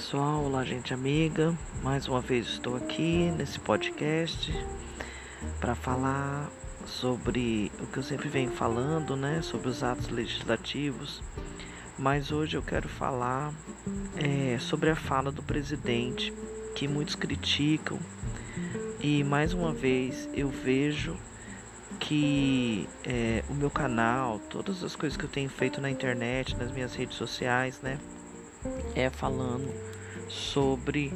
pessoal, olá gente amiga. Mais uma vez estou aqui nesse podcast para falar sobre o que eu sempre venho falando, né, sobre os atos legislativos. Mas hoje eu quero falar é, sobre a fala do presidente, que muitos criticam. E mais uma vez eu vejo que é, o meu canal, todas as coisas que eu tenho feito na internet, nas minhas redes sociais, né, é falando sobre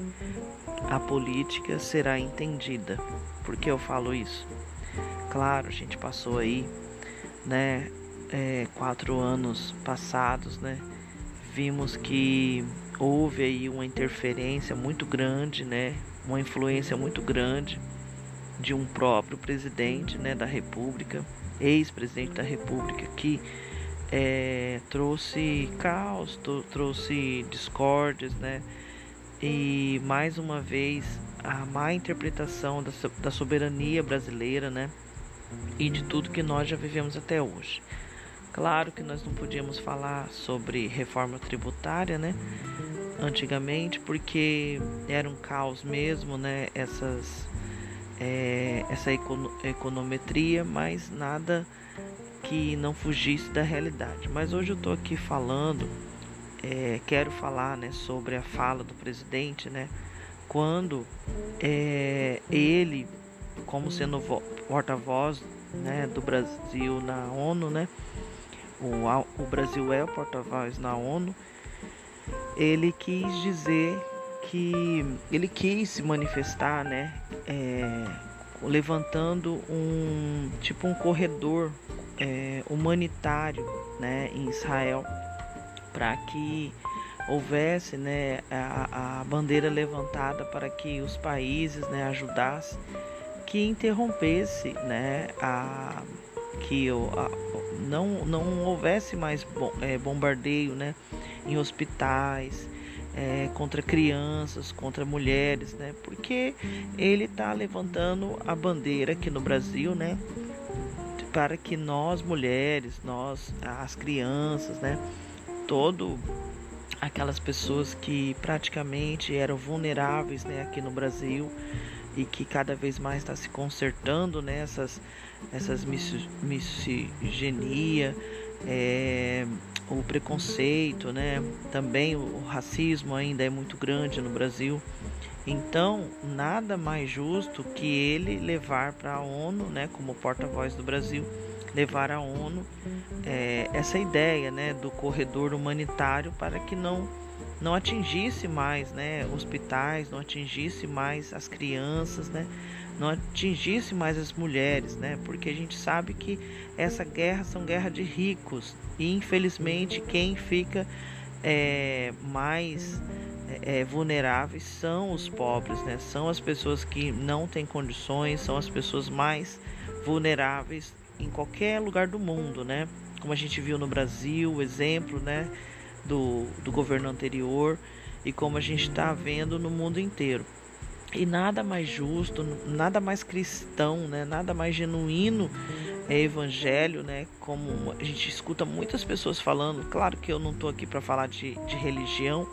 a política será entendida. Por que eu falo isso? Claro, a gente passou aí, né, é, quatro anos passados, né, vimos que houve aí uma interferência muito grande, né, uma influência muito grande de um próprio presidente, né, da República, ex-presidente da República, que é, trouxe caos, trouxe discórdias, né? E mais uma vez a má interpretação da, da soberania brasileira, né? E de tudo que nós já vivemos até hoje. Claro que nós não podíamos falar sobre reforma tributária, né? Antigamente, porque era um caos mesmo, né? Essas, é, essa econometria, mas nada que não fugisse da realidade. Mas hoje eu estou aqui falando, é, quero falar né, sobre a fala do presidente, né, quando é, ele, como sendo porta-voz né, do Brasil na ONU, né, o, o Brasil é o porta-voz na ONU, ele quis dizer que ele quis se manifestar, né, é, levantando um tipo um corredor é, humanitário né, em Israel para que houvesse né, a, a, bandeira levantada para que os países né, ajudassem que interrompesse né, a, que a, não, não houvesse mais bom, é, bombardeio né, em hospitais, é, contra crianças, contra mulheres, né? Porque ele está levantando a bandeira aqui no Brasil, né? Para que nós mulheres, nós as crianças, né, todo aquelas pessoas que praticamente eram vulneráveis, né, aqui no Brasil e que cada vez mais está se consertando nessas né, essas misogenia, é, o preconceito, né, também o racismo ainda é muito grande no Brasil. Então, nada mais justo que ele levar para a ONU, né, como porta-voz do Brasil, levar à ONU é, essa ideia, né, do corredor humanitário para que não não atingisse mais, né, hospitais, não atingisse mais as crianças, né, não atingisse mais as mulheres, né, porque a gente sabe que essa guerra são guerra de ricos e infelizmente quem fica é, mais é, é, vulneráveis são os pobres, né? São as pessoas que não têm condições, são as pessoas mais vulneráveis em qualquer lugar do mundo, né? Como a gente viu no Brasil, o exemplo, né, do, do governo anterior e como a gente está vendo no mundo inteiro. E nada mais justo, nada mais cristão, né? Nada mais genuíno é evangelho, né? Como a gente escuta muitas pessoas falando. Claro que eu não estou aqui para falar de, de religião,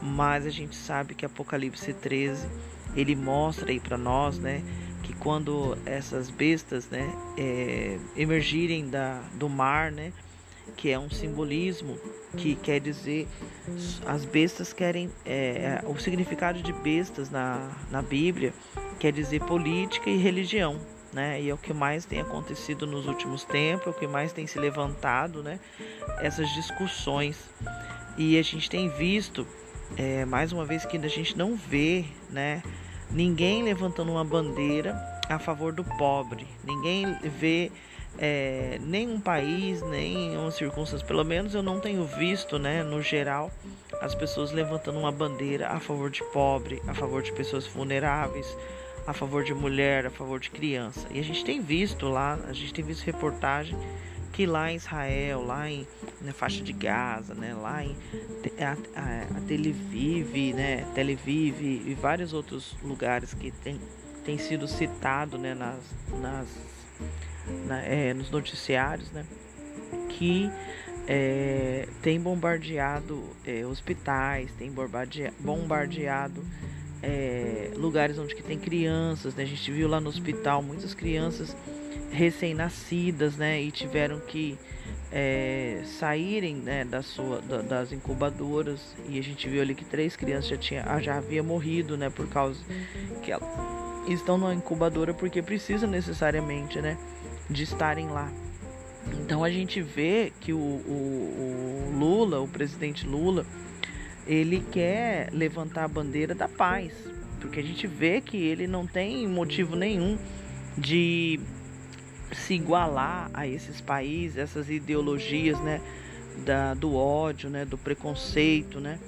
mas a gente sabe que Apocalipse 13 ele mostra aí para nós, né, que quando essas bestas, né, é, emergirem da, do mar, né, que é um simbolismo que quer dizer as bestas querem é, é, o significado de bestas na, na Bíblia quer dizer política e religião né e é o que mais tem acontecido nos últimos tempos é o que mais tem se levantado né essas discussões. E a gente tem visto é, mais uma vez que a gente não vê, né, ninguém levantando uma bandeira a favor do pobre, ninguém vê é, nenhum país, nem uma circunstância, pelo menos eu não tenho visto, né, no geral, as pessoas levantando uma bandeira a favor de pobre, a favor de pessoas vulneráveis, a favor de mulher, a favor de criança. E a gente tem visto lá, a gente tem visto reportagem que lá em Israel, lá em na faixa de Gaza, né, lá em a, a, a Televive, né, Televive e vários outros lugares que tem, tem sido citado, né, nas, nas na, é, nos noticiários, né, que é, tem bombardeado é, hospitais, tem bombardeado é, lugares onde que tem crianças, né? A gente viu lá no hospital muitas crianças recém-nascidas, né? E tiveram que é, saírem né, da sua, da, das incubadoras e a gente viu ali que três crianças já tinha, ah, já havia morrido, né? Por causa que elas estão na incubadora porque precisam necessariamente, né? De estarem lá. Então a gente vê que o, o, o Lula, o presidente Lula, ele quer levantar a bandeira da paz, porque a gente vê que ele não tem motivo nenhum de se igualar a esses países, essas ideologias, né, da, do ódio, né, do preconceito, né,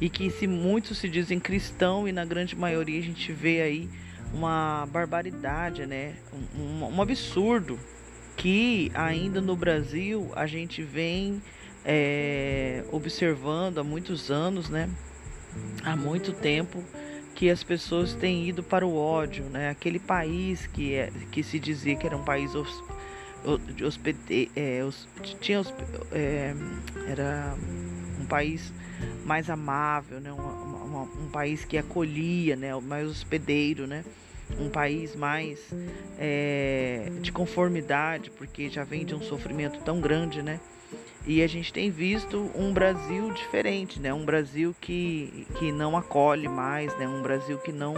e que se muitos se dizem cristão e na grande maioria a gente vê aí uma barbaridade, né, um, um absurdo que ainda no Brasil a gente vem é, observando há muitos anos, né? Há muito tempo que as pessoas têm ido para o ódio, né? Aquele país que, é, que se dizia que era um país de hospede, é, tinha é, era um país mais amável, né? Um, país que acolhia, né? Mais hospedeiro, né? um país mais é, de conformidade, porque já vem de um sofrimento tão grande, né? E a gente tem visto um Brasil diferente, né? Um Brasil que, que não acolhe mais, né? Um Brasil que não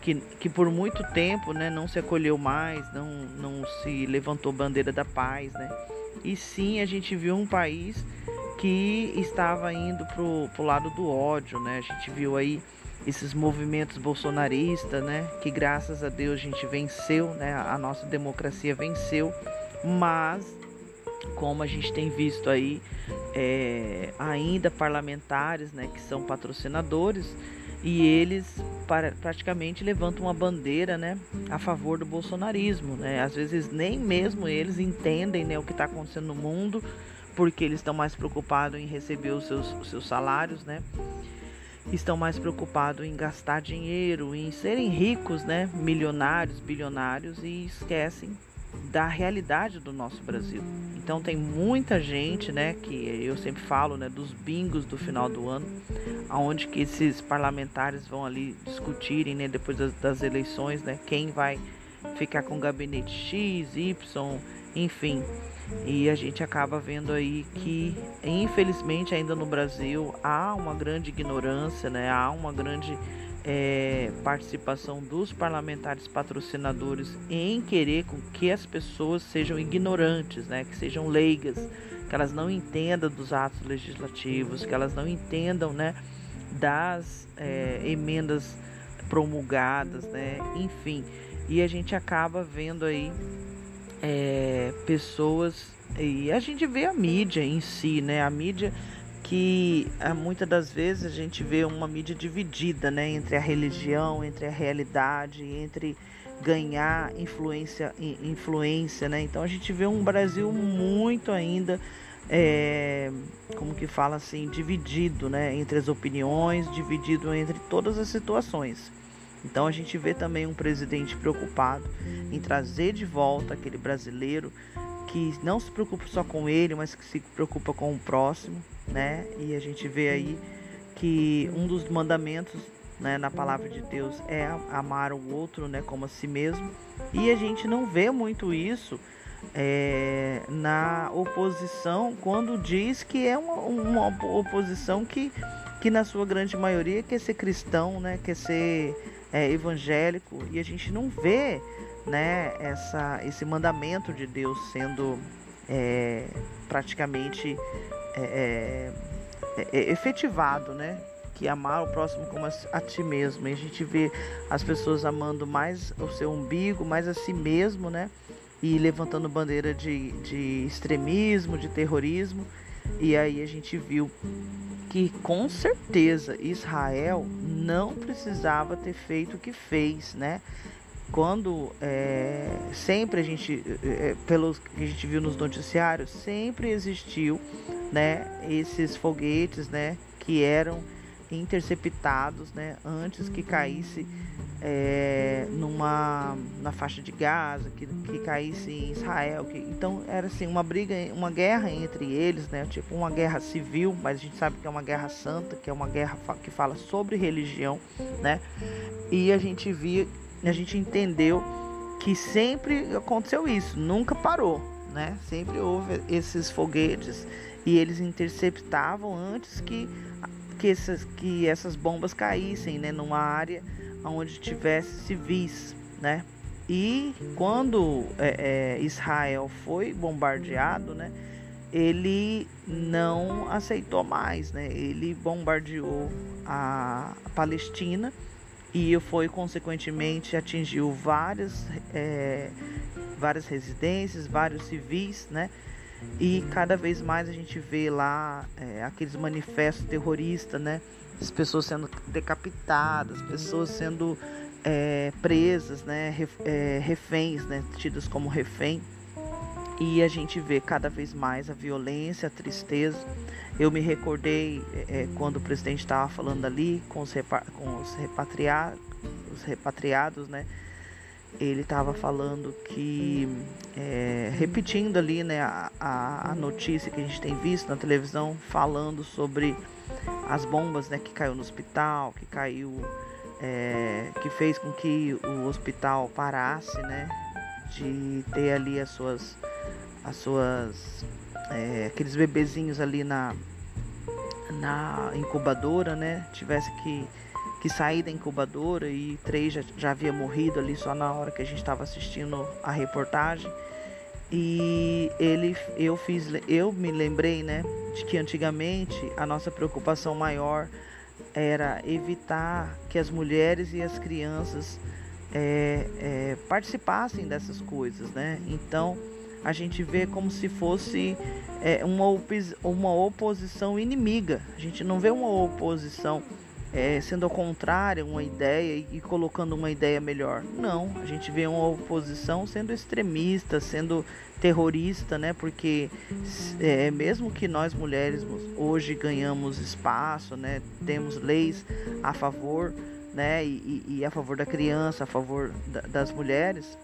que, que por muito tempo, né, não se acolheu mais, não não se levantou bandeira da paz, né? E sim, a gente viu um país que estava indo pro, pro lado do ódio, né? A gente viu aí esses movimentos bolsonaristas, né? Que graças a Deus a gente venceu, né? A nossa democracia venceu, mas como a gente tem visto aí é, ainda parlamentares, né? Que são patrocinadores e eles para, praticamente levantam uma bandeira, né? A favor do bolsonarismo, né? Às vezes nem mesmo eles entendem, né? O que está acontecendo no mundo porque eles estão mais preocupados em receber os seus, os seus salários, né? estão mais preocupados em gastar dinheiro, em serem ricos, né, milionários, bilionários e esquecem da realidade do nosso Brasil. Então tem muita gente, né, que eu sempre falo, né, dos bingos do final do ano, aonde que esses parlamentares vão ali discutirem, né, depois das, das eleições, né, quem vai ficar com gabinete X, Y, enfim. E a gente acaba vendo aí que, infelizmente, ainda no Brasil há uma grande ignorância, né? há uma grande é, participação dos parlamentares patrocinadores em querer que as pessoas sejam ignorantes, né? que sejam leigas, que elas não entendam dos atos legislativos, que elas não entendam né, das é, emendas promulgadas, né? enfim. E a gente acaba vendo aí é, pessoas e a gente vê a mídia em si, né? A mídia que é, muitas das vezes a gente vê uma mídia dividida, né? Entre a religião, entre a realidade, entre ganhar influência, influência, né? Então a gente vê um Brasil muito ainda é, como que fala assim, dividido, né? Entre as opiniões, dividido entre todas as situações. Então a gente vê também um presidente preocupado em trazer de volta aquele brasileiro que não se preocupa só com ele, mas que se preocupa com o próximo, né? E a gente vê aí que um dos mandamentos né, na palavra de Deus é amar o outro né, como a si mesmo. E a gente não vê muito isso é, na oposição quando diz que é uma, uma, oposição que, que na sua grande maioria quer ser cristão, né, quer ser é, evangélico e a gente não vê né, essa, esse mandamento de Deus sendo é, praticamente é, é, é, efetivado, né? Que amar o próximo como a, ti mesmo. E a gente vê as pessoas amando mais o seu umbigo, mais a si mesmo, né? E levantando bandeira de, de extremismo, de terrorismo. E aí a gente viu que com certeza Israel não precisava ter feito o que fez, né? Quando é, sempre a gente, é, é pelo que a gente viu nos noticiários, sempre existiu, né? Esses foguetes, né? Que eram interceptados, né? Antes que caísse é, numa na faixa de Gaza, que, que caísse em Israel. Que, então era assim uma briga, uma guerra entre eles, né? Tipo uma guerra civil, mas a gente sabe que é uma guerra santa, que é uma guerra que fala sobre religião, né? E a gente via, a gente entendeu que sempre aconteceu isso, nunca parou, né? Sempre houve esses foguetes e eles interceptavam antes que que essas, que essas bombas caíssem, né? Numa área onde tivesse civis, né? E quando é, é, Israel foi bombardeado, né? Ele não aceitou mais, né? Ele bombardeou a Palestina e foi consequentemente atingiu várias é, várias residências, vários civis, né? E cada vez mais a gente vê lá é, aqueles manifestos terroristas, né? as pessoas sendo decapitadas, pessoas sendo é, presas, né, é, reféns, né, tidas como refém. E a gente vê cada vez mais a violência, a tristeza. Eu me recordei é, quando o presidente estava falando ali com os, com os, repatriados, os repatriados, né? Ele estava falando que, é, repetindo ali, né, a, a notícia que a gente tem visto na televisão, falando sobre as bombas né, que caiu no hospital, que caiu, é, que fez com que o hospital parasse, né, de ter ali as suas, as suas, é, aqueles bebezinhos ali na, na incubadora, né, tivesse que que sair da incubadora e três já, já havia morrido ali só na hora que a gente estava assistindo a reportagem. E ele, eu fiz, eu me lembrei, né, de que antigamente a nossa preocupação maior era evitar que as mulheres e as crianças é, é, participassem dessas coisas, né? Então a gente vê como se fosse é, uma, uma oposição inimiga. A gente não vê uma oposição é, sendo ao contrário uma ideia e, colocando uma ideia melhor. Não, a gente vê uma oposição sendo extremista, sendo terrorista, né? Porque é, mesmo que nós mulheres hoje ganhamos espaço, né? Temos leis a favor, né? E, e a favor da criança, a favor da, das mulheres,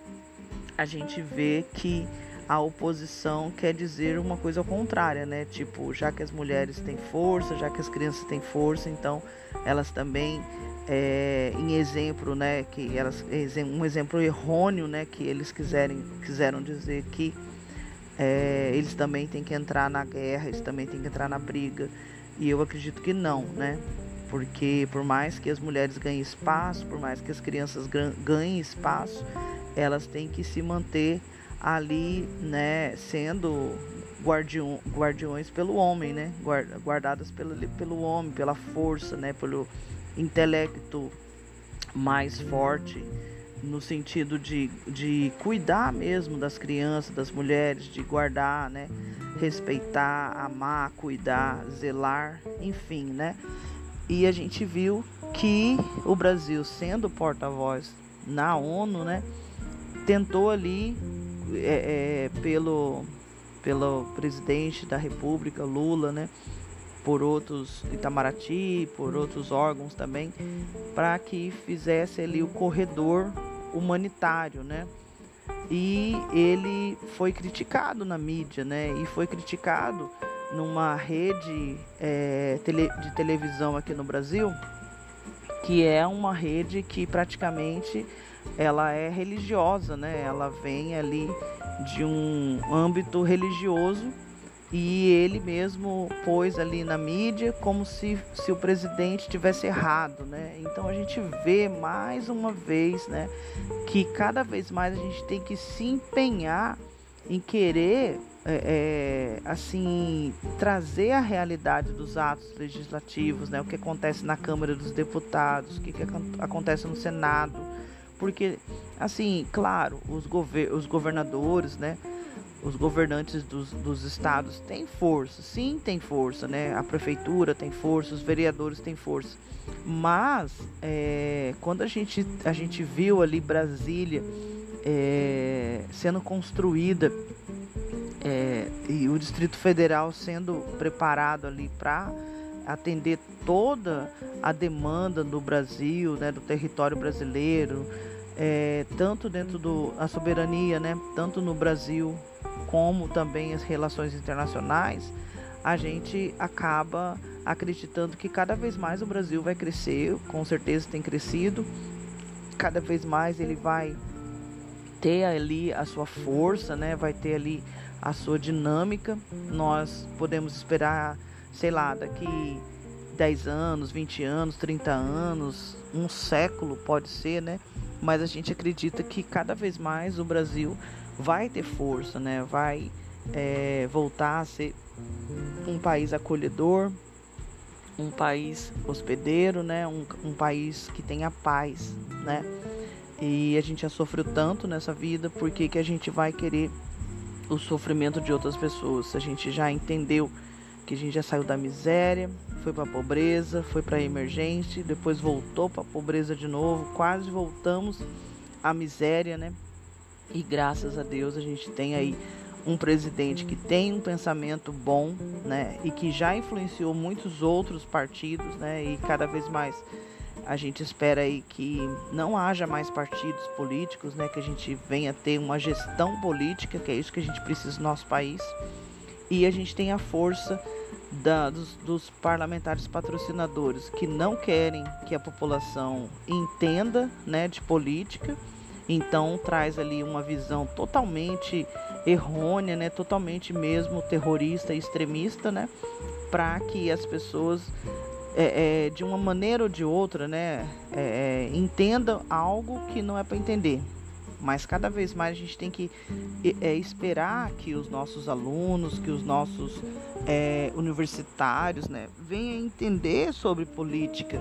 a gente vê que a oposição quer dizer uma coisa contrária, né? Tipo, já que as mulheres têm força, já que as crianças têm força, então elas também é, em exemplo, né, que elas um exemplo errôneo, né, que eles quiserem quiseram dizer que é, eles também têm que entrar na guerra, eles também têm que entrar na briga. E eu acredito que não, né? Porque por mais que as mulheres ganhem espaço, por mais que as crianças ganhem espaço, elas têm que se manter ali, né, sendo guardiões pelo homem, né, guardadas pelo, pelo homem, pela força, né, pelo intelecto mais forte, no sentido de, de cuidar mesmo das crianças, das mulheres, de guardar, né, respeitar, amar, cuidar, zelar, enfim, né, e a gente viu que o Brasil, sendo porta-voz na ONU, né, tentou ali é, é, pelo, pelo presidente da República, Lula, né? por outros Itamaraty, por outros órgãos também, para que fizesse ali o corredor humanitário, né? E ele foi criticado na mídia, né? E foi criticado numa rede é, de televisão aqui no Brasil, que é uma rede que praticamente ela é religiosa, né? Ela vem ali de um âmbito religioso e ele mesmo pôs ali na mídia como se, se o presidente tivesse errado, né? Então a gente vê mais uma vez, né, que cada vez mais a gente tem que se empenhar em querer é, é, assim trazer a realidade dos atos legislativos, né? O que acontece na Câmara dos Deputados, o que, que acontece no Senado porque, assim, claro, os, gover os governadores, né? Os governantes dos, dos estados têm força, sim, tem força, né? A prefeitura tem força, os vereadores têm força. Mas, é, quando a gente, a gente viu ali Brasília é, sendo construída é, e o Distrito Federal sendo preparado ali para atender toda a demanda do Brasil, né, do território brasileiro, é, tanto dentro da soberania, né, tanto no Brasil como também as relações internacionais, a gente acaba acreditando que cada vez mais o Brasil vai crescer, com certeza tem crescido, cada vez mais ele vai ter ali a sua força, né? Vai ter ali a sua dinâmica. Nós podemos esperar, sei lá, daqui 10 anos, 20 anos, 30 anos, um século pode ser, né? Mas a gente acredita que cada vez mais o Brasil vai ter força, né? Vai é, voltar a ser um país acolhedor, um país hospedeiro, né? Um, um país que tenha paz, né? E a gente já sofreu tanto nessa vida, por que, que a gente vai querer o sofrimento de outras pessoas? A gente já entendeu que a gente já saiu da miséria, foi para a pobreza, foi para a emergência, depois voltou para a pobreza de novo, quase voltamos à miséria, né? E graças a Deus a gente tem aí um presidente que tem um pensamento bom, né, e que já influenciou muitos outros partidos, né, e cada vez mais a gente espera aí que não haja mais partidos políticos, né, que a gente venha ter uma gestão política, que é isso que a gente precisa no nosso país, e a gente tem a força da, dos, dos parlamentares patrocinadores que não querem que a população entenda, né, de política. Então traz ali uma visão totalmente errônea, né, totalmente mesmo terrorista e extremista, né, para que as pessoas é, é, de uma maneira ou de outra, né, é, é entendam algo que não é para entender. Mas cada vez mais a gente tem que é, esperar que os nossos alunos, que os nossos é, universitários, né, venham entender sobre política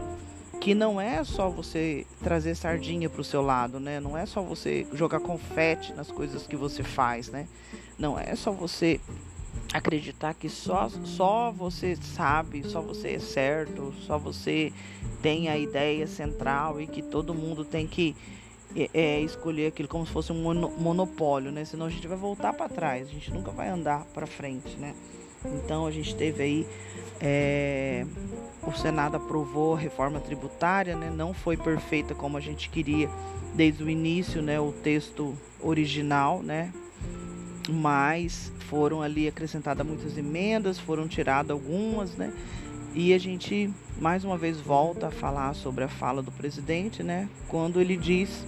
que não é só você trazer sardinha para o seu lado, né? Não é só você jogar confete nas coisas que você faz, né? Não é só você acreditar que só, só você sabe, só você é certo, só você tem a ideia central e que todo mundo tem que é, é escolher aquilo como se fosse um monopólio, né? Senão a gente vai voltar para trás, a gente nunca vai andar para frente, né? Então a gente teve aí é, o Senado aprovou a reforma tributária, né? não foi perfeita como a gente queria desde o início, né? o texto original, né? Mas foram ali acrescentadas muitas emendas, foram tiradas algumas, né? E a gente mais uma vez volta a falar sobre a fala do presidente, né? Quando ele diz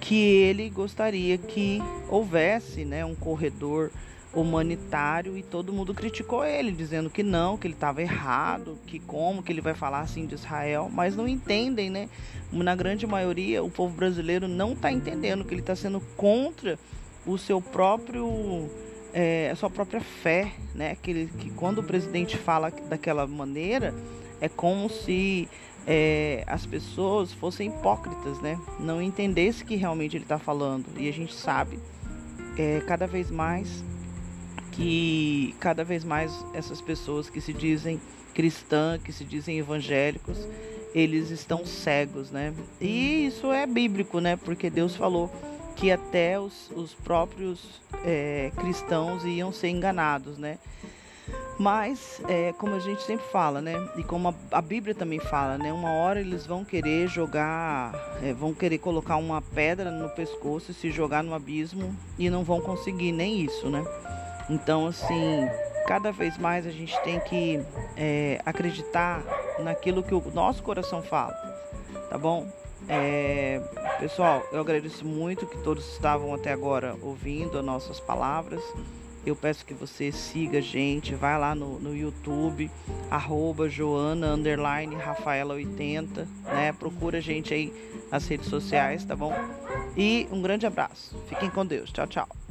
que ele gostaria que houvesse, né, um corredor humanitário e todo mundo criticou ele, dizendo que não, que ele estava errado, que como que ele vai falar assim de Israel, mas não entendem, né? Na grande maioria, o povo brasileiro não está entendendo que ele está sendo contra o seu próprio é, a sua própria fé, né? Que, quando o presidente fala daquela maneira, é como se é, as pessoas fossem hipócritas, né? Não entendesse que realmente ele está falando. E a gente sabe é, cada vez mais que cada vez mais essas pessoas que se dizem cristãs, que se dizem evangélicos, eles estão cegos, né? E isso é bíblico, né? Porque Deus falou que até os, os próprios é, cristãos iam ser enganados, né? Mas, é, como a gente sempre fala, né? E como a, a, Bíblia também fala, né? Uma hora eles vão querer jogar, é, vão querer colocar uma pedra no pescoço e se jogar no abismo e não vão conseguir nem isso, né? Então, assim, cada vez mais a gente tem que é, acreditar naquilo que o nosso coração fala, tá bom? É, pessoal, eu agradeço muito que todos estavam até agora ouvindo as nossas palavras. Eu peço que você siga a gente, vai lá no, no YouTube, arroba Joana underline Rafaela 80, né? Procura a gente aí nas redes sociais, tá bom? E um grande abraço. Fiquem com Deus. Tchau, tchau.